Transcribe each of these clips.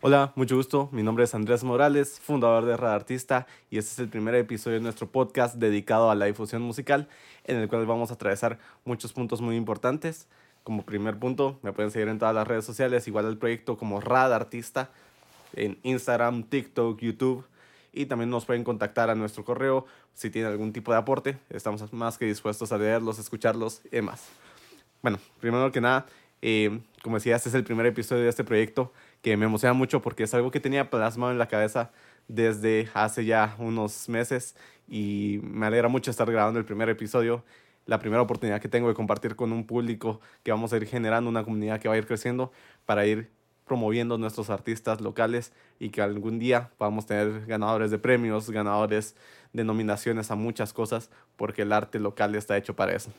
Hola, mucho gusto. Mi nombre es Andrés Morales, fundador de Radar Artista, y este es el primer episodio de nuestro podcast dedicado a la difusión musical, en el cual vamos a atravesar muchos puntos muy importantes. Como primer punto, me pueden seguir en todas las redes sociales, igual al proyecto como Radar Artista, en Instagram, TikTok, YouTube, y también nos pueden contactar a nuestro correo si tienen algún tipo de aporte. Estamos más que dispuestos a leerlos, escucharlos y demás. Bueno, primero que nada, eh, como decía, este es el primer episodio de este proyecto que me emociona mucho porque es algo que tenía plasmado en la cabeza desde hace ya unos meses y me alegra mucho estar grabando el primer episodio, la primera oportunidad que tengo de compartir con un público que vamos a ir generando una comunidad que va a ir creciendo para ir promoviendo nuestros artistas locales y que algún día podamos tener ganadores de premios, ganadores de nominaciones a muchas cosas, porque el arte local está hecho para eso.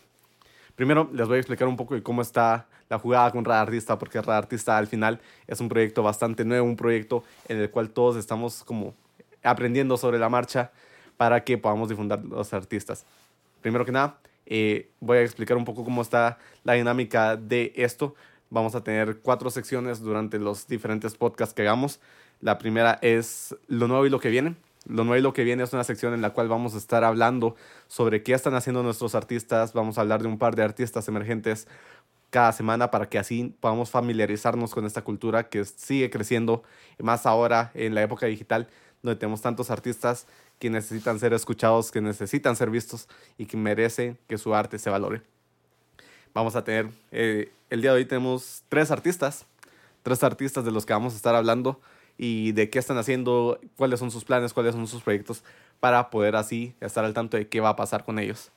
Primero les voy a explicar un poco cómo está la jugada con Radar Artista, porque Radar Artista al final es un proyecto bastante nuevo, un proyecto en el cual todos estamos como aprendiendo sobre la marcha para que podamos difundir los artistas. Primero que nada, eh, voy a explicar un poco cómo está la dinámica de esto. Vamos a tener cuatro secciones durante los diferentes podcasts que hagamos. La primera es lo nuevo y lo que viene. Lo nuevo y lo que viene es una sección en la cual vamos a estar hablando sobre qué están haciendo nuestros artistas. Vamos a hablar de un par de artistas emergentes cada semana para que así podamos familiarizarnos con esta cultura que sigue creciendo, más ahora en la época digital, donde tenemos tantos artistas que necesitan ser escuchados, que necesitan ser vistos y que merecen que su arte se valore. Vamos a tener, eh, el día de hoy tenemos tres artistas, tres artistas de los que vamos a estar hablando y de qué están haciendo, cuáles son sus planes, cuáles son sus proyectos, para poder así estar al tanto de qué va a pasar con ellos.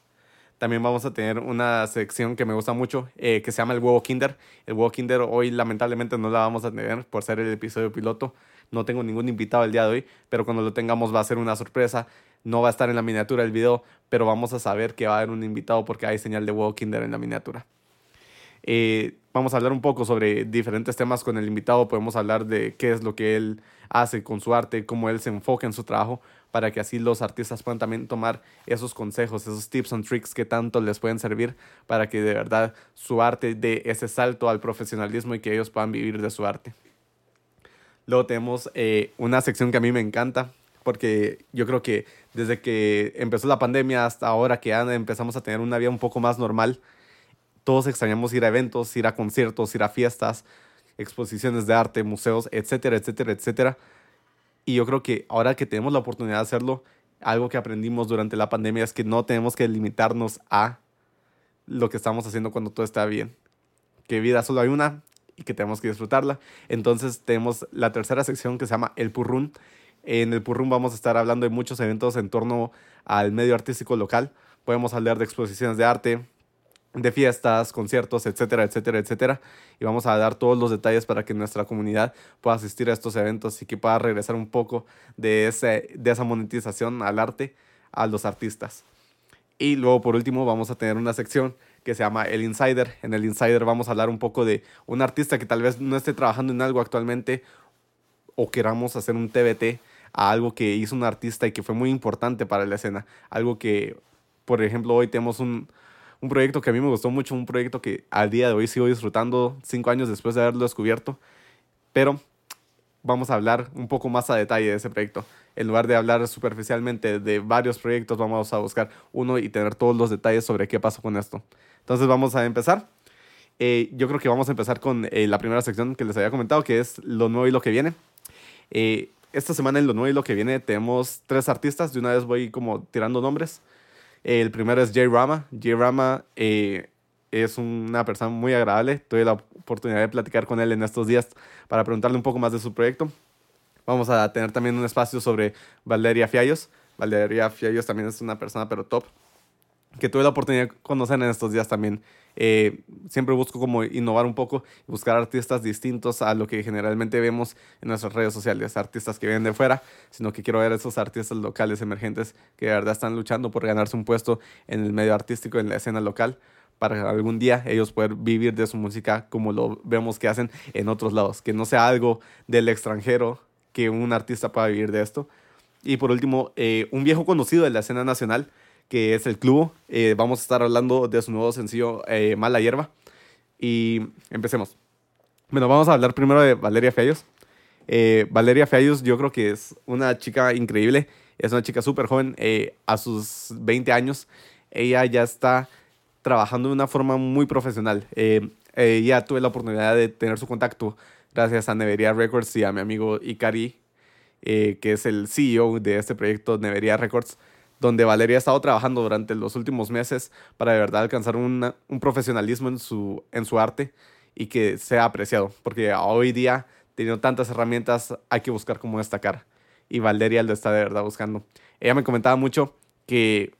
También vamos a tener una sección que me gusta mucho, eh, que se llama el huevo Kinder. El huevo Kinder hoy lamentablemente no la vamos a tener por ser el episodio piloto. No tengo ningún invitado el día de hoy, pero cuando lo tengamos va a ser una sorpresa. No va a estar en la miniatura del video, pero vamos a saber que va a haber un invitado porque hay señal de huevo Kinder en la miniatura. Eh, vamos a hablar un poco sobre diferentes temas con el invitado. Podemos hablar de qué es lo que él hace con su arte, cómo él se enfoca en su trabajo, para que así los artistas puedan también tomar esos consejos, esos tips and tricks que tanto les pueden servir para que de verdad su arte dé ese salto al profesionalismo y que ellos puedan vivir de su arte. Luego tenemos eh, una sección que a mí me encanta, porque yo creo que desde que empezó la pandemia hasta ahora que ya empezamos a tener una vida un poco más normal, todos extrañamos ir a eventos, ir a conciertos, ir a fiestas, exposiciones de arte, museos, etcétera, etcétera, etcétera. Y yo creo que ahora que tenemos la oportunidad de hacerlo, algo que aprendimos durante la pandemia es que no tenemos que limitarnos a lo que estamos haciendo cuando todo está bien. Que vida solo hay una y que tenemos que disfrutarla. Entonces tenemos la tercera sección que se llama El Purrún. En el Purrún vamos a estar hablando de muchos eventos en torno al medio artístico local. Podemos hablar de exposiciones de arte, de fiestas, conciertos, etcétera, etcétera, etcétera. Y vamos a dar todos los detalles para que nuestra comunidad pueda asistir a estos eventos y que pueda regresar un poco de, ese, de esa monetización al arte a los artistas. Y luego por último vamos a tener una sección que se llama El Insider. En el Insider vamos a hablar un poco de un artista que tal vez no esté trabajando en algo actualmente o queramos hacer un TBT a algo que hizo un artista y que fue muy importante para la escena. Algo que, por ejemplo, hoy tenemos un, un proyecto que a mí me gustó mucho, un proyecto que al día de hoy sigo disfrutando cinco años después de haberlo descubierto, pero vamos a hablar un poco más a detalle de ese proyecto. En lugar de hablar superficialmente de varios proyectos, vamos a buscar uno y tener todos los detalles sobre qué pasó con esto. Entonces vamos a empezar. Eh, yo creo que vamos a empezar con eh, la primera sección que les había comentado, que es lo nuevo y lo que viene. Eh, esta semana en lo nuevo y lo que viene tenemos tres artistas. De una vez voy como tirando nombres. El primero es Jay Rama. Jay Rama eh, es una persona muy agradable. Tuve la oportunidad de platicar con él en estos días para preguntarle un poco más de su proyecto. Vamos a tener también un espacio sobre Valeria Fiallos. Valeria Fiallos también es una persona pero top que tuve la oportunidad de conocer en estos días también. Eh, siempre busco como innovar un poco, buscar artistas distintos a lo que generalmente vemos en nuestras redes sociales, artistas que vienen de fuera, sino que quiero ver a esos artistas locales emergentes que de verdad están luchando por ganarse un puesto en el medio artístico, en la escena local, para algún día ellos poder vivir de su música como lo vemos que hacen en otros lados, que no sea algo del extranjero que un artista pueda vivir de esto. Y por último, eh, un viejo conocido de la escena nacional, que es el club. Eh, vamos a estar hablando de su nuevo sencillo eh, Mala Hierba. Y empecemos. Bueno, vamos a hablar primero de Valeria Fiallos. Eh, Valeria Feayos yo creo que es una chica increíble, es una chica súper joven, a sus 20 años ella ya está trabajando de una forma muy profesional. Ya tuve la oportunidad de tener su contacto gracias a Nevería Records y a mi amigo Ikari, que es el CEO de este proyecto Nevería Records donde Valeria ha estado trabajando durante los últimos meses para de verdad alcanzar un profesionalismo en su, en su arte y que sea apreciado, porque hoy día, teniendo tantas herramientas, hay que buscar cómo destacar. Y Valeria lo está de verdad buscando. Ella me comentaba mucho que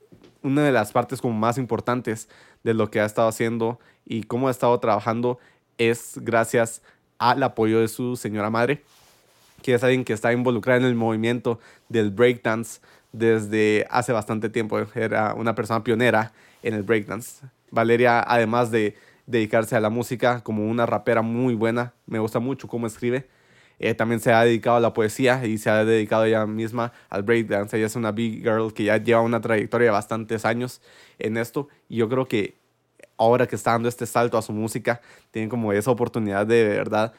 una de las partes como más importantes de lo que ha estado haciendo y cómo ha estado trabajando es gracias al apoyo de su señora madre, que es alguien que está involucrada en el movimiento del breakdance desde hace bastante tiempo. Era una persona pionera en el breakdance. Valeria, además de dedicarse a la música como una rapera muy buena, me gusta mucho cómo escribe. Eh, también se ha dedicado a la poesía y se ha dedicado ella misma al breakdance. Ella es una big girl que ya lleva una trayectoria de bastantes años en esto y yo creo que ahora que está dando este salto a su música, tiene como esa oportunidad de, de verdad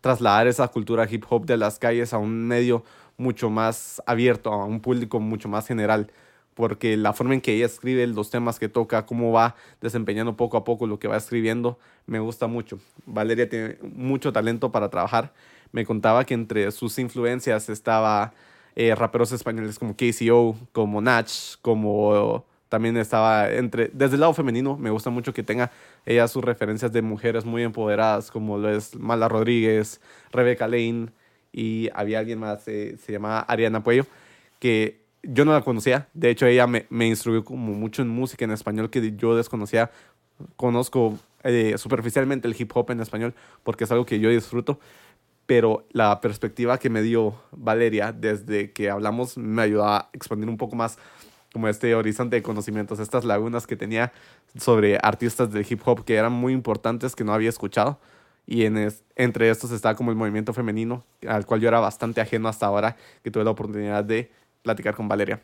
trasladar esa cultura hip hop de las calles a un medio mucho más abierto, a un público mucho más general, porque la forma en que ella escribe, los temas que toca, cómo va desempeñando poco a poco lo que va escribiendo, me gusta mucho. Valeria tiene mucho talento para trabajar. Me contaba que entre sus influencias estaba eh, raperos españoles como KCO, como Natch, como también estaba entre, desde el lado femenino, me gusta mucho que tenga ella sus referencias de mujeres muy empoderadas, como lo es Mala Rodríguez, Rebecca Lane, y había alguien más, eh, se llamaba Ariana Puello, que yo no la conocía. De hecho, ella me, me instruyó como mucho en música en español que yo desconocía. Conozco eh, superficialmente el hip hop en español porque es algo que yo disfruto. Pero la perspectiva que me dio Valeria desde que hablamos me ayudó a expandir un poco más como este horizonte de conocimientos, estas lagunas que tenía sobre artistas del hip hop que eran muy importantes que no había escuchado. Y en entre estos está como el movimiento femenino, al cual yo era bastante ajeno hasta ahora, que tuve la oportunidad de platicar con Valeria.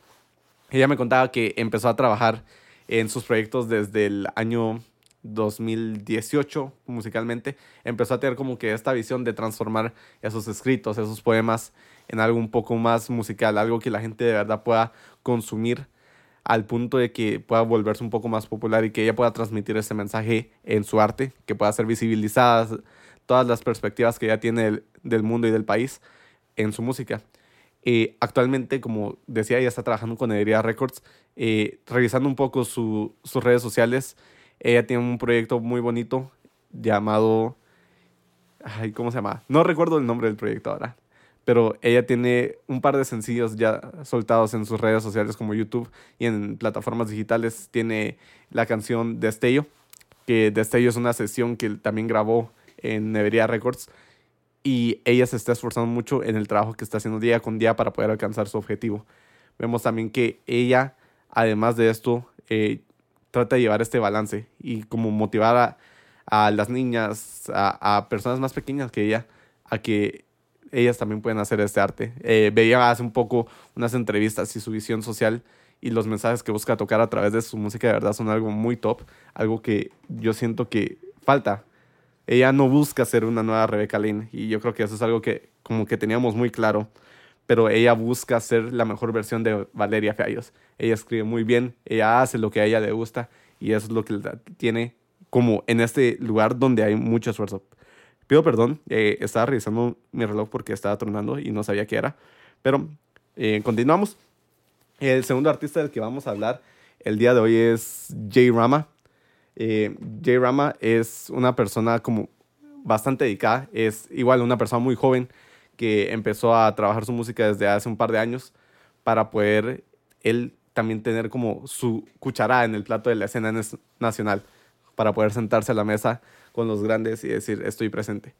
Ella me contaba que empezó a trabajar en sus proyectos desde el año 2018 musicalmente. Empezó a tener como que esta visión de transformar esos escritos, esos poemas en algo un poco más musical, algo que la gente de verdad pueda consumir al punto de que pueda volverse un poco más popular y que ella pueda transmitir ese mensaje en su arte, que pueda ser visibilizadas todas las perspectivas que ella tiene del, mundo y del país en su música. Eh, actualmente, como decía, ella está trabajando con Ederia Records, eh, revisando un poco sus redes sociales. Ella tiene un proyecto muy bonito llamado... Ay, ¿Cómo se llama? No recuerdo el nombre del proyecto ahora pero ella tiene un par de sencillos ya soltados en sus redes sociales como YouTube y en plataformas digitales. Tiene la canción Destello, que Destello es una sesión que también grabó en Nevería Records y ella se está esforzando mucho en el trabajo que está haciendo día con día para poder alcanzar su objetivo. Vemos también que ella, además de esto, eh, trata de llevar este balance y como motivar a, las niñas, a, a personas más pequeñas que ella, a que ellas también pueden hacer este arte. Eh, veía hace un poco unas entrevistas y su visión social y los mensajes que busca tocar a través de su música de verdad son algo muy top, algo que yo siento que falta. Ella no busca ser una nueva Rebecca Lynn y yo creo que eso es algo que como que teníamos muy claro, pero ella busca ser la mejor versión de Valeria Feayos. Ella escribe muy bien, ella hace lo que a ella le gusta y eso es lo que tiene como en este lugar donde hay mucho esfuerzo. Pido perdón, eh, estaba revisando mi reloj porque estaba tronando y no sabía qué era. Pero eh, continuamos. El segundo artista del que vamos a hablar el día de hoy es Jay Rama. Eh, Jay Rama es una persona como bastante dedicada. Es igual una persona muy joven que empezó a trabajar su música desde hace un par de años para poder él también tener como su cucharada en el plato de la escena nacional, para poder sentarse a la mesa con los grandes y decir, estoy presente.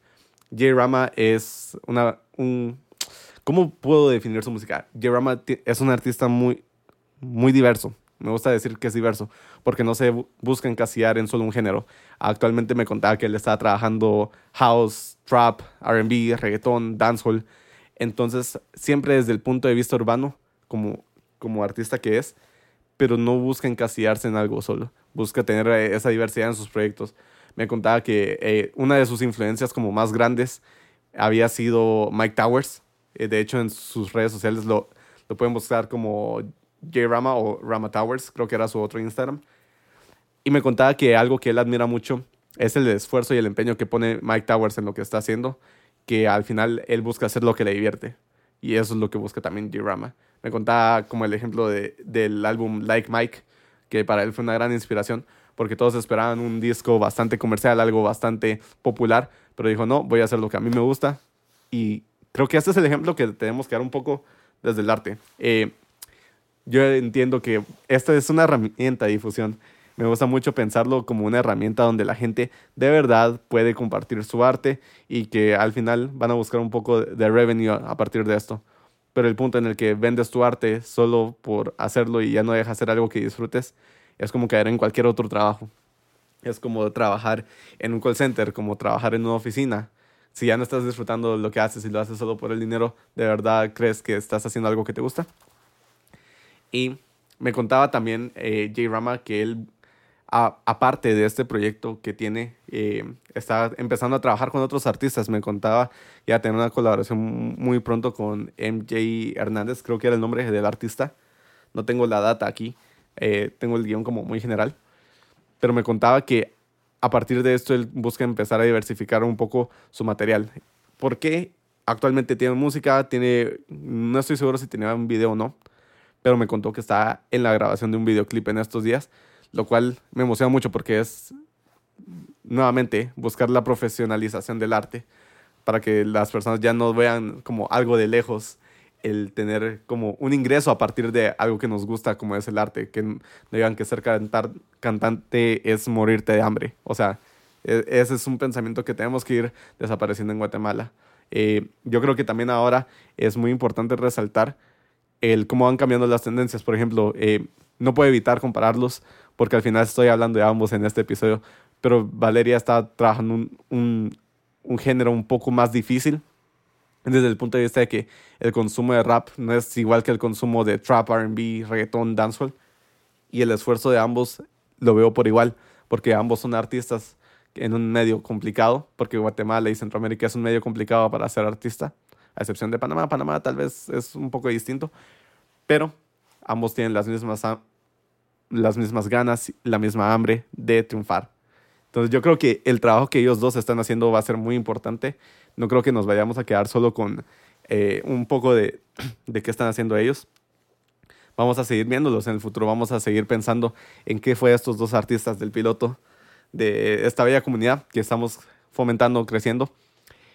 J. Rama es una... Un, ¿Cómo puedo definir su música? J. Rama es un artista muy, muy diverso. Me gusta decir que es diverso, porque no se busca encasillar en solo un género. Actualmente me contaba que él estaba trabajando house, trap, RB, reggaeton, dancehall. Entonces, siempre desde el punto de vista urbano, como, como artista que es, pero no busca encasillarse en algo solo. Busca tener esa diversidad en sus proyectos me contaba que eh, una de sus influencias como más grandes había sido Mike Towers. Eh, de hecho, en sus redes sociales lo, lo pueden buscar como J-Rama o Rama Towers, creo que era su otro Instagram. Y me contaba que algo que él admira mucho es el esfuerzo y el empeño que pone Mike Towers en lo que está haciendo, que al final él busca hacer lo que le divierte. Y eso es lo que busca también J-Rama. Me contaba como el ejemplo de, del álbum Like Mike, que para él fue una gran inspiración, porque todos esperaban un disco bastante comercial, algo bastante popular, pero dijo, no, voy a hacer lo que a mí me gusta. Y creo que este es el ejemplo que tenemos que dar un poco desde el arte. Eh, yo entiendo que esta es una herramienta de difusión. Me gusta mucho pensarlo como una herramienta donde la gente de verdad puede compartir su arte y que al final van a buscar un poco de revenue a partir de esto. Pero el punto en el que vendes tu arte solo por hacerlo y ya no dejas hacer algo que disfrutes, es como caer en cualquier otro trabajo. Es como trabajar en un call center, como trabajar en una oficina. Si ya no estás disfrutando lo que haces y lo haces solo por el dinero, ¿de verdad crees que estás haciendo algo que te gusta? Y me contaba también eh, Jay Rama que él, aparte de este proyecto que tiene, eh, está empezando a trabajar con otros artistas. Me contaba ya tener una colaboración muy pronto con MJ Hernández, creo que era el nombre del artista. No tengo la data aquí, eh, tengo el guion como muy general. Pero me contaba que a partir de esto él busca empezar a diversificar un poco su material. ¿Por qué? Actualmente tiene música, tiene, no estoy seguro si tenía un video o no, pero me contó que está en la grabación de un videoclip en estos días, lo cual me emociona mucho porque es nuevamente buscar la profesionalización del arte para que las personas ya no vean como algo de lejos el tener como un ingreso a partir de algo que nos gusta como es el arte, que no digan que ser cantar, cantante es morirte de hambre. O sea, e, ese es un pensamiento que tenemos que ir desapareciendo en Guatemala. Eh, yo creo que también ahora es muy importante resaltar el cómo van cambiando las tendencias. Por ejemplo, eh, no puedo evitar compararlos porque al final estoy hablando de ambos en este episodio, pero Valeria está trabajando un, un, un género un poco más difícil desde el punto de vista de que el consumo de rap no es igual que el consumo de trap, RB, reggaeton, dancehall. Y el esfuerzo de ambos lo veo por igual, porque ambos son artistas en un medio complicado, porque Guatemala y Centroamérica es un medio complicado para ser artista a excepción de Panamá. Panamá tal vez es un poco distinto, pero ambos tienen las mismas, las mismas ganas, la misma hambre de triunfar. Entonces yo creo que el trabajo que ellos dos están haciendo va a ser muy importante. No creo que nos vayamos a quedar solo con eh, un poco de, de qué están haciendo ellos. Vamos a seguir viéndolos en el futuro, vamos a seguir pensando en qué fue estos dos artistas del piloto de esta bella comunidad que estamos fomentando, creciendo.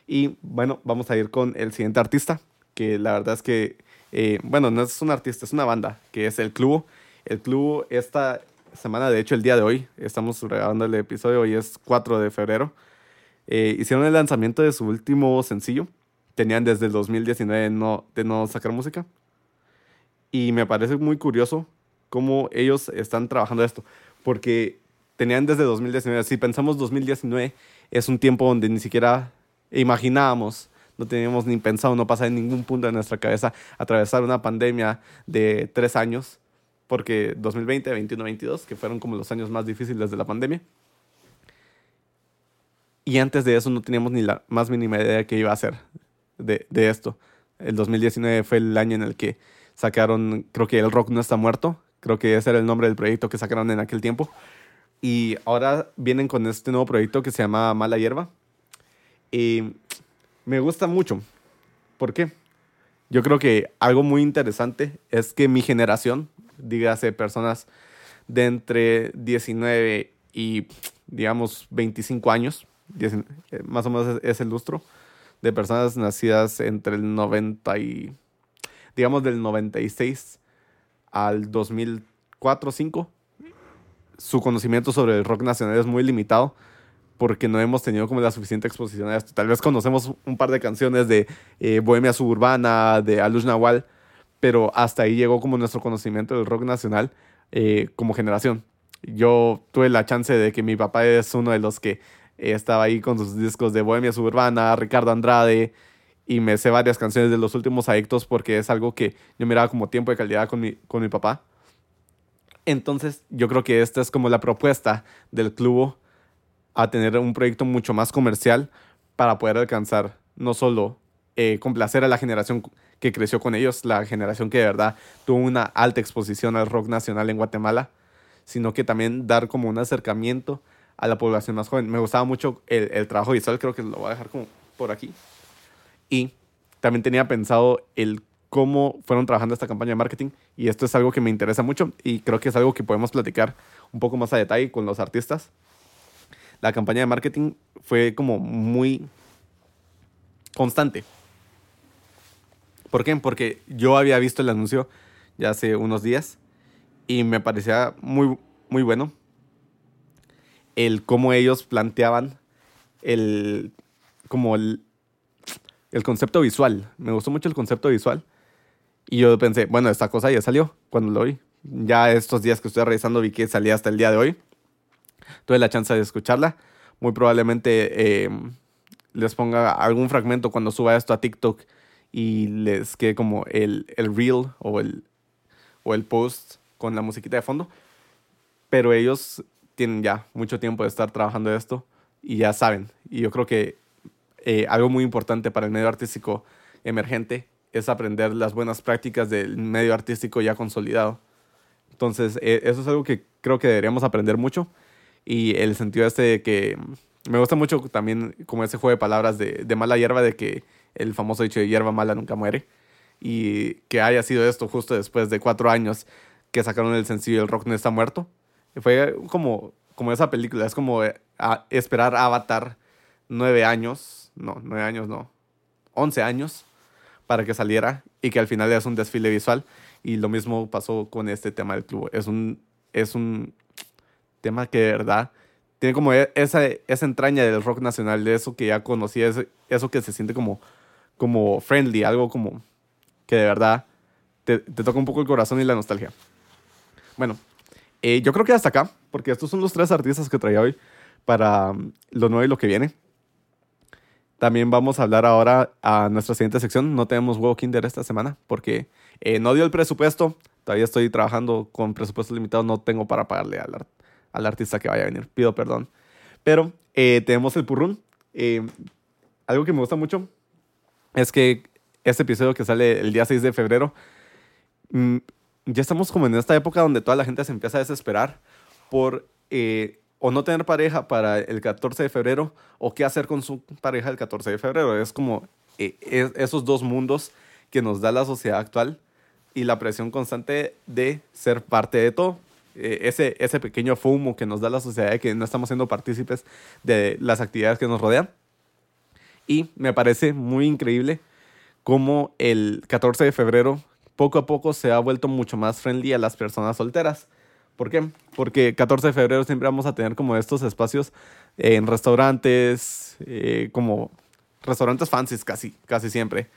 Y bueno, vamos a ir con el siguiente artista, que la verdad es que, eh, bueno, no es un artista, es una banda, que es el Club. El Club esta semana, de hecho el día de hoy, estamos grabando el episodio, hoy es 4 de febrero, eh, hicieron el lanzamiento de su último sencillo. Tenían desde el 2019 no, de no sacar música. Y me parece muy curioso cómo ellos están trabajando esto. Porque tenían desde 2019, si pensamos 2019, es un tiempo donde ni siquiera imaginábamos, no teníamos ni pensado, no pasaba en ningún punto de nuestra cabeza atravesar una pandemia de tres años, porque 2020, 2021, 22, que fueron como los años más difíciles de la pandemia. Y antes de eso no teníamos ni la más mínima idea de qué iba a ser de, de esto. El 2019 fue el año en el que sacaron, creo que El Rock no está muerto, creo que ese era el nombre del proyecto que sacaron en aquel tiempo. Y ahora vienen con este nuevo proyecto que se llama Mala Hierba, y me gusta mucho. ¿Por qué? Yo creo que algo muy interesante es que mi generación, dígase personas de entre 19 y, digamos, 25 años, eh, más o menos es el lustro, de personas nacidas entre el 90 y, digamos, del 96 al 2004 o 5, su conocimiento sobre el rock nacional es muy limitado porque no hemos tenido como la suficiente exposición a esto. Tal vez conocemos un par de canciones de eh, Bohemia Suburbana, de Alush Nahual, pero hasta ahí llegó como nuestro conocimiento del rock nacional eh, como generación. Yo tuve la chance de que mi papá es uno de los que eh, estaba ahí con sus discos de Bohemia Suburbana, Ricardo Andrade, y me sé varias canciones de los últimos adictos porque es algo que yo miraba como tiempo de calidad con mi, con mi papá. Entonces, yo creo que esta es como la propuesta del club a tener un proyecto mucho más comercial para poder alcanzar no solo eh, complacer a la generación que creció con ellos, la generación que de verdad tuvo una alta exposición al rock nacional en Guatemala, sino que también dar como un acercamiento a la población más joven. Me gustaba mucho el, el trabajo visual, creo que lo voy a dejar como por aquí. Y también tenía pensado el cómo fueron trabajando esta campaña de marketing y esto es algo que me interesa mucho y creo que es algo que podemos platicar un poco más a detalle con los artistas. La campaña de marketing fue como muy constante. ¿Por qué? Porque yo había visto el anuncio ya hace unos días y me parecía muy, muy bueno el cómo ellos planteaban el, como el, el concepto visual. Me gustó mucho el concepto visual. Y yo pensé, bueno, esta cosa ya salió cuando lo vi. Ya estos días que estoy revisando vi que salía hasta el día de hoy. Tuve la chance de escucharla. Muy probablemente em, les ponga algún fragmento cuando suba esto a TikTok y les quede como el, el reel o el, o el post con la musiquita de fondo. Pero ellos tienen ya mucho tiempo de estar trabajando esto y ya saben. Y yo creo que eh, algo muy importante para el medio artístico emergente es aprender las buenas prácticas del medio artístico ya consolidado. Entonces, eh, eso es algo que creo que deberíamos aprender mucho. Y el sentido este de que me gusta mucho también como ese juego de palabras de, de mala hierba, de que el famoso dicho de hierba mala nunca muere. Y que haya sido esto justo después de cuatro años que sacaron el sencillo El Rock no está muerto. Fue como, como esa película, es como eh, esperar Avatar nueve años, no, nueve años no, once años para que saliera y que al final es un desfile visual. Y lo mismo pasó con este tema del club. Es un, es un tema que de verdad tiene como e, esa, esa entraña del rock nacional, de eso que ya conocía, eso que se siente como, como friendly, algo como que de verdad te, te toca un poco el corazón y la nostalgia. Bueno, eh, yo creo que hasta acá, porque estos son los tres artistas que traía hoy para um, lo nuevo y lo que viene. También vamos a hablar ahora a nuestra siguiente sección. No tenemos huevo Kinder esta semana porque eh, no dio el presupuesto. Todavía estoy trabajando con presupuesto limitado. No tengo para pagarle al, al artista que vaya a venir. Pido perdón. Pero eh, tenemos el purrún. algo que me gusta mucho es que este episodio que sale el día 6 de febrero mm, ya estamos como en esta época donde toda la gente se empieza a desesperar por eh, o no tener pareja para el 14 de febrero o qué hacer con su pareja el 14 de febrero. Es como eh, esos dos mundos que nos da la sociedad actual y la presión constante de ser parte de todo. Eh, ese, ese pequeño fumo que nos da la sociedad de que no estamos siendo partícipes de las actividades que nos rodean. Y me parece muy increíble cómo el 14 de febrero poco a poco se ha vuelto mucho más friendly a las personas solteras. ¿Por qué? Porque 14 de febrero siempre vamos a tener como estos espacios en restaurantes, eh, como restaurantes fancies casi, casi siempre,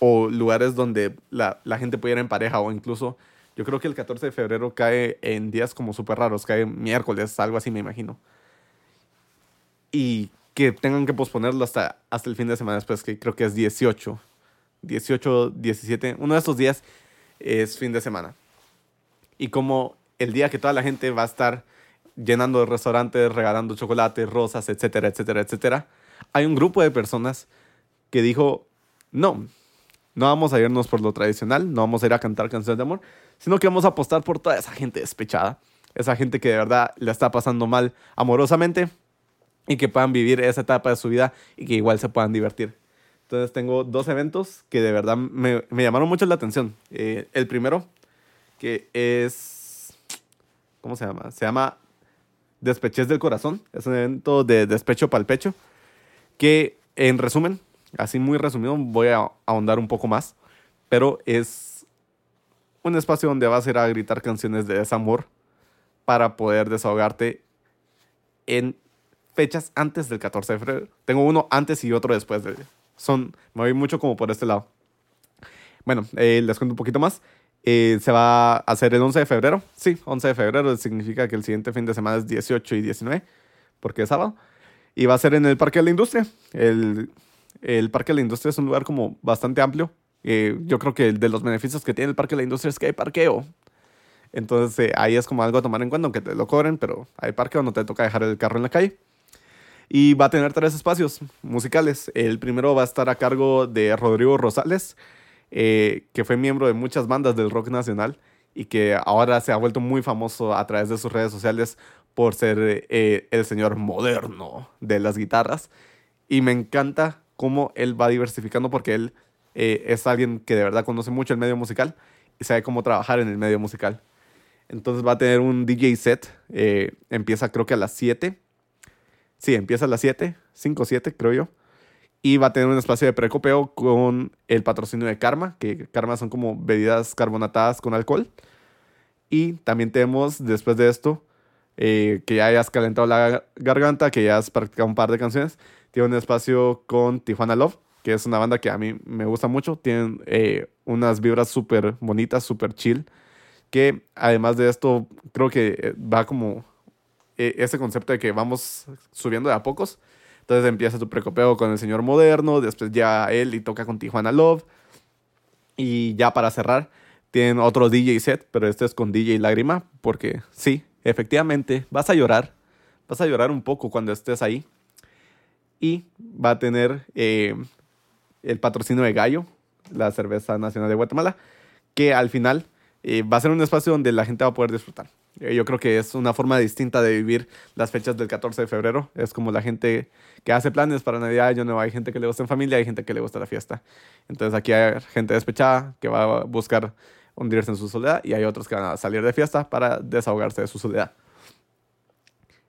o lugares donde la, la, gente puede ir en pareja o incluso, yo creo que el 14 de febrero cae en días como súper raros, cae miércoles, algo así me imagino. Y que tengan que posponerlo hasta, hasta el fin de semana después, que creo que es 18. 18, 17, uno de estos días es fin de semana. Y como el día que toda la gente va a estar llenando restaurantes, regalando chocolates, rosas, etcétera, etcétera, etcétera, hay un grupo de personas que dijo, no, no vamos a irnos por lo tradicional, no vamos a ir a cantar canciones de amor, sino que vamos a apostar por toda esa gente despechada, esa gente que de verdad le está pasando mal amorosamente y que puedan vivir esa etapa de su vida y que igual se puedan divertir. Entonces tengo dos eventos que de verdad me, llamaron mucho la atención. Eh, el primero, que es... ¿Cómo se llama? Se llama Despeches del Corazón. Es un evento de despecho para el pecho. Que en resumen, así muy resumido, voy a ahondar un poco más. Pero es un espacio donde vas a ir a gritar canciones de desamor para poder desahogarte en fechas antes del 14 de febrero. Tengo uno antes y otro después de, son, me voy mucho como por este lado. Bueno, eh, les cuento un poquito más. Eh, se va a hacer el 11 de febrero. Sí, 11 de febrero significa que el siguiente fin de semana es 18 y 19, porque es sábado. Y va a ser en el Parque de la Industria. El, el Parque de la Industria es un lugar como bastante amplio. Eh, yo creo que de los beneficios que tiene el Parque de la Industria es que hay parqueo. Entonces ahí es como algo a tomar en cuenta, aunque te lo cobren, pero hay parqueo, no te toca dejar el carro en la calle. Y va a tener tres espacios musicales. El primero va a estar a cargo de Rodrigo Rosales, eh, que fue miembro de muchas bandas del rock nacional y que ahora se ha vuelto muy famoso a través de sus redes sociales por ser eh, el señor moderno de las guitarras. Y me encanta cómo él va diversificando porque él eh, es alguien que de verdad conoce mucho el medio musical y sabe cómo trabajar en el medio musical. Entonces va a tener un DJ set. empieza creo que a las 7 Sí, empieza a las 7, 5 o 7 creo yo. Y va a tener un espacio de precopeo con el patrocinio de Karma, que Karma son como bebidas carbonatadas con alcohol. Y también tenemos, después de esto, eh, que ya hayas calentado la garganta, que ya has practicado un par de canciones, tiene un espacio con Tijuana Love, que es una banda que a mí me gusta mucho. Tienen eh, unas vibras súper bonitas, súper chill, que además de esto creo que eh, va como e, ese concepto de que vamos subiendo de a pocos. Entonces empieza tu precopeo con el señor moderno, después ya él y toca con Tijuana Love. Y ya para cerrar, tienen otro DJ set, pero este es con DJ Lágrima, porque sí, efectivamente, vas a llorar. Vas a llorar un poco cuando estés ahí. Y va a tener eh, el patrocinio de Gallo, la cerveza nacional de Guatemala, que al final eh, va a ser un espacio donde la gente va a poder disfrutar. Eh, yo creo que es una forma distinta de vivir las fechas del 14 de febrero. Es como la gente que hace planes para Navidad, yo no hay gente que le gusta en familia, hay gente que le gusta la fiesta. Entonces aquí hay gente despechada que va a buscar hundirse en su soledad y hay otros que van a salir de fiesta para desahogarse de su soledad.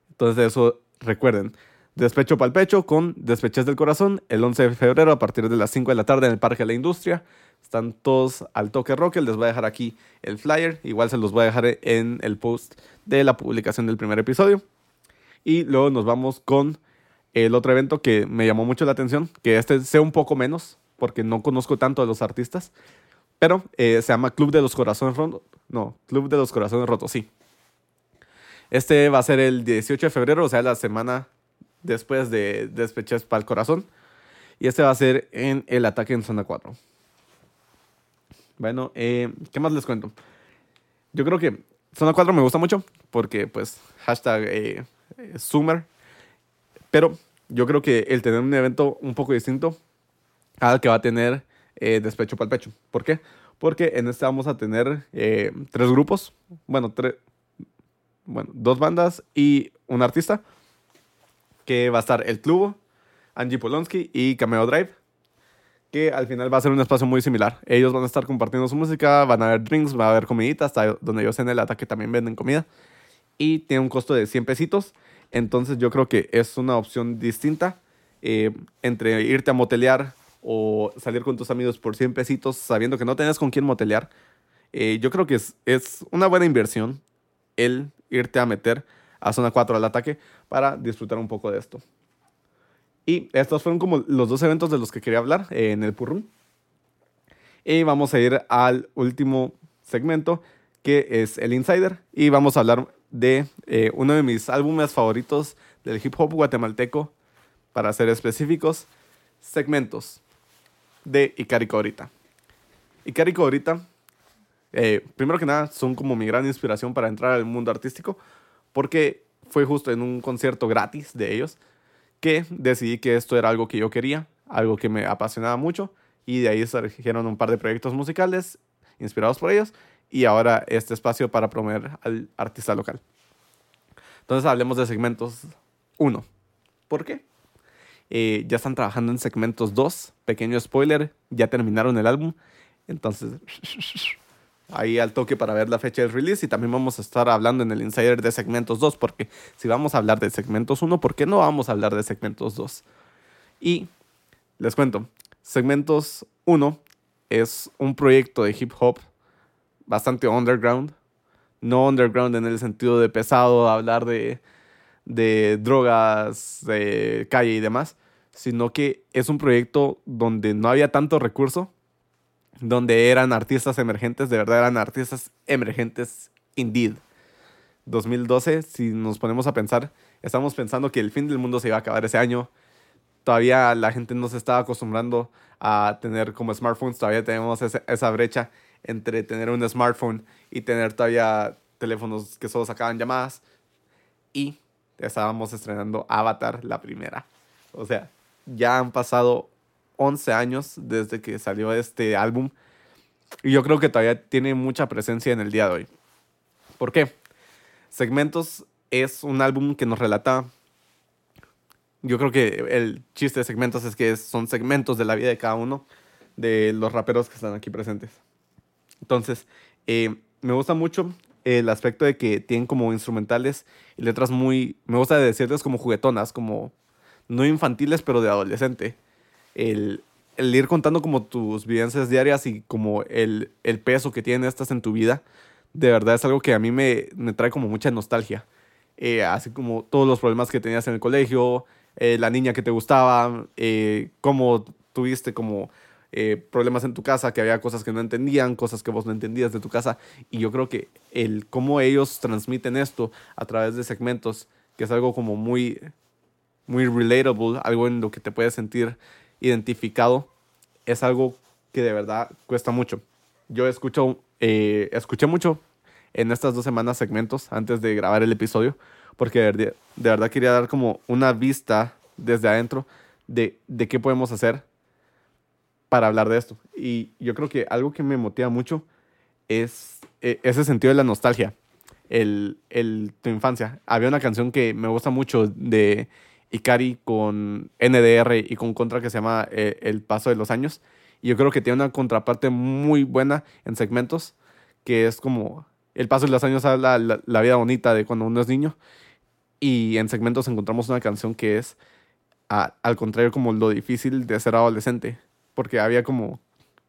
Entonces eso recuerden, Despecho el Pecho con Despeches del Corazón el 11 de febrero a partir de las 5 de la tarde en el Parque de la Industria. Están todos al toque rock. Les voy a dejar aquí el flyer. Igual se los voy a dejar en el post de la publicación del primer episodio. Y luego nos vamos con el otro evento que me llamó mucho la atención. Que este sea un poco menos, porque no conozco tanto a los artistas. Pero eh, se llama Club de los Corazones Rotos. No, Club de los Corazones Rotos, sí. Este va a ser el 18 de febrero, o sea, la semana después de Despeches para el Corazón. Y este va a ser en el ataque en zona 4. Bueno, eh, ¿qué más les cuento? Yo creo que zona 4 me gusta mucho porque pues hashtag eh, Summer. Pero yo creo que el tener un evento un poco distinto al que va a tener eh, Despecho para el Pecho. ¿Por qué? Porque en este vamos a tener eh, tres grupos. Bueno, tres... Bueno, dos bandas y un artista que va a estar El Clubo, Angie Polonsky y Cameo Drive, que al final va a ser un espacio muy similar. Ellos van a estar compartiendo su música, van a haber drinks, va a haber comiditas, hasta donde ellos en el ataque también venden comida. Y tiene un costo de 100 pesitos. Entonces yo creo que es una opción distinta eh, entre irte a motelear o salir con tus amigos por 100 pesitos sabiendo que no tienes con quién motelear. Eh, yo creo que es, es una buena inversión el irte a meter a zona 4 al ataque para disfrutar un poco de esto. Y estos fueron como los dos eventos de los que quería hablar en el Purrum. Y vamos a ir al último segmento, que es el Insider. Y vamos a hablar de eh, uno de mis álbumes favoritos del hip hop guatemalteco, para ser específicos, segmentos de Icarico ahorita. Icarico ahorita, eh, primero que nada, son como mi gran inspiración para entrar al mundo artístico, porque fue justo en un concierto gratis de ellos que decidí que esto era algo que yo quería, algo que me apasionaba mucho y de ahí surgieron un par de proyectos musicales inspirados por ellos y ahora este espacio para promover al artista local. Entonces hablemos de segmentos 1. ¿Por qué? Eh, ya están trabajando en segmentos 2. Pequeño spoiler, ya terminaron el álbum. Entonces, ahí al toque para ver la fecha del release y también vamos a estar hablando en el Insider de segmentos 2 porque si vamos a hablar de segmentos 1, ¿por qué no vamos a hablar de segmentos 2? Y les cuento, segmentos 1 es un proyecto de hip hop bastante underground, no underground en el sentido de pesado, hablar de, de drogas, de calle y demás, sino que es un proyecto donde no había tanto recurso donde eran artistas emergentes, de verdad eran artistas emergentes indeed. 2012, si nos ponemos a pensar, estamos pensando que el fin del mundo se iba a acabar ese año. Todavía la gente no se estaba acostumbrando a tener como smartphones, todavía tenemos esa, brecha entre tener un smartphone y tener todavía teléfonos que solo sacaban llamadas. Y estábamos estrenando Avatar, la primera. O sea, ya han pasado 11 años desde que salió este álbum. Y yo creo que todavía tiene mucha presencia en el día de hoy. ¿Por qué? Segmentos es un álbum que nos relata. Yo creo que el chiste de segmentos es que son segmentos de la vida de cada uno de los raperos que están aquí presentes. Entonces, eh, me gusta mucho el aspecto de que tienen como instrumentales y letras muy. Me gusta decirles como juguetonas, como no infantiles, pero de adolescente. El, el ir contando como tus vivencias diarias y como el, el, peso que tienen estas en tu vida, de verdad es algo que a mí me, me trae como mucha nostalgia. Eh, así como todos los problemas que tenías en el colegio, eh, la niña que te gustaba, eh, cómo tuviste como problemas en tu casa, que había cosas que no entendían, cosas que vos no entendías de tu casa. Y yo creo que el cómo ellos transmiten esto a través de segmentos, que es algo como muy, muy relatable, algo en lo que te puedes sentir identificado, es algo que de verdad cuesta mucho. Yo eh, escuché mucho en estas dos semanas segmentos antes de grabar el episodio, porque de, de verdad quería dar como una vista desde adentro de, de qué podemos hacer para hablar de esto. Y yo creo que algo que me motiva mucho es eh, ese sentido de la nostalgia, el, el, tu infancia. Había una canción que me gusta mucho de Ikari con NDR y con Contra que se llama eh, El Paso de los Años. Y yo creo que tiene una contraparte muy buena en segmentos, que es como El Paso de los Años habla la, la vida bonita de cuando uno es niño. Y en segmentos encontramos una canción que es, a, al contrario, como lo difícil de ser adolescente porque había como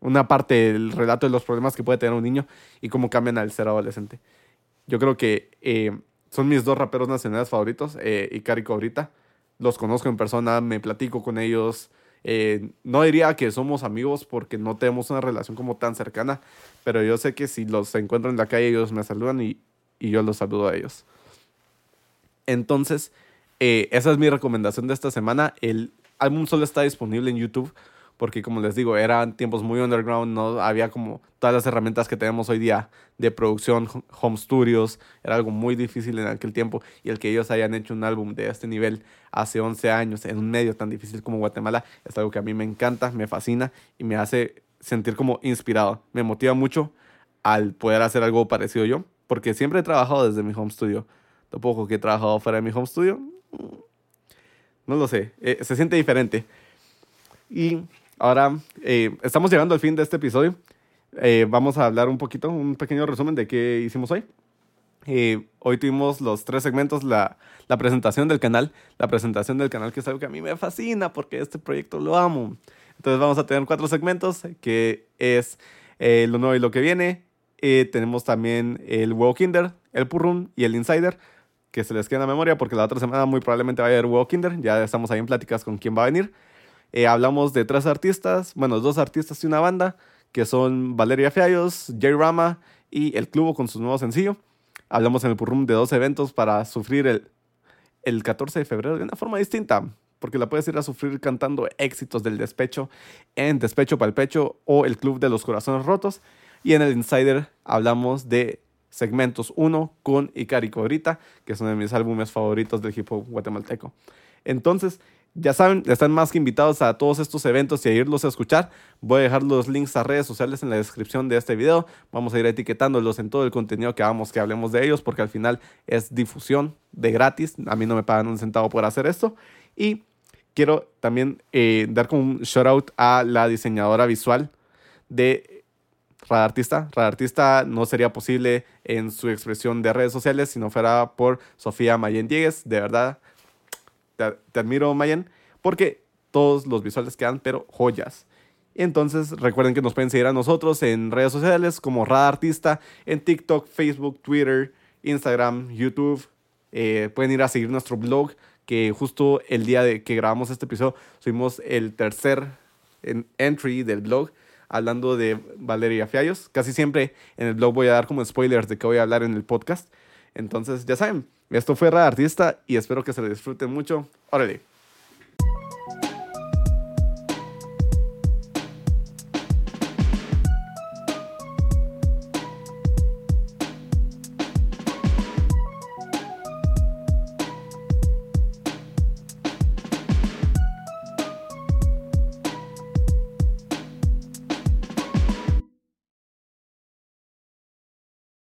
una parte del relato de los problemas que puede tener un niño y cómo cambian al ser adolescente. Yo creo que eh, son mis dos raperos nacionales favoritos, eh, Ikari y Los conozco en persona, me platico con ellos. Eh, no diría que somos amigos porque no tenemos una relación como tan cercana, pero yo sé que si los encuentro en la calle ellos me saludan y, y yo los saludo a ellos. Entonces, eh, esa es mi recomendación de esta semana. El álbum solo está disponible en YouTube porque como les digo, eran tiempos muy underground, no había como todas las herramientas que tenemos hoy día de producción, home studios, era algo muy difícil en aquel tiempo y el que ellos hayan hecho un álbum de este nivel hace 11 años en un medio tan difícil como Guatemala es algo que a mí me encanta, me fascina y me hace sentir como inspirado, me motiva mucho al poder hacer algo parecido yo, porque siempre he trabajado desde mi home studio, tampoco que he trabajado fuera de mi home studio, no lo sé, eh, se siente diferente. Y Ahora, eh, estamos llegando al fin de este episodio. Eh, vamos a hablar un poquito, un pequeño resumen de qué hicimos hoy. Eh, hoy tuvimos los tres segmentos, la, la, presentación del canal, la presentación del canal que es algo que a mí me fascina porque este proyecto lo amo. Entonces vamos a tener cuatro segmentos, que es lo nuevo y lo que viene. tenemos también el huevo kinder, el purrum y el insider, que se les queda en la memoria porque la otra semana muy probablemente va a haber huevo kinder. Ya estamos ahí en pláticas con quién va a venir. Eh, hablamos de tres artistas, bueno, dos artistas y una banda, que son Valeria Fiallos, Jay Rama y El Clubo con su nuevo sencillo. Hablamos en el Purrum de dos eventos para sufrir el, el 14 de febrero de una forma distinta, porque la puedes ir a sufrir cantando éxitos del despecho en Despecho para el Pecho o el Club de los Corazones Rotos. Y en el Insider hablamos de segmentos 1 con Ikari Cobrita, que es uno de mis álbumes favoritos del hip hop guatemalteco. Entonces, ya saben, están más que invitados a todos estos eventos y a irlos a escuchar. Voy a dejar los links a redes sociales en la descripción de este video. Vamos a ir etiquetándolos en todo el contenido que hagamos que hablemos de ellos, porque al final es difusión de gratis. A mí no me pagan un centavo por hacer esto. Y quiero también eh, dar un shout out a la diseñadora visual de Radartista. Radartista no sería posible en su expresión de redes sociales si no fuera por Sofía Mayen Diegues. De verdad, te, admiro, Mayen, porque todos los visuales quedan, pero joyas. Entonces, recuerden que nos pueden seguir a nosotros en redes sociales como Rada Artista, en TikTok, Facebook, Twitter, Instagram, YouTube. Eh, pueden ir a seguir nuestro blog, que justo el día de que grabamos este episodio subimos el tercer entry del blog hablando de Valeria Fiallos. Casi siempre en el blog voy a dar como spoilers de qué voy a hablar en el podcast. Entonces, ya saben, esto fue Rada Artista y espero que se lo disfruten mucho. Órale.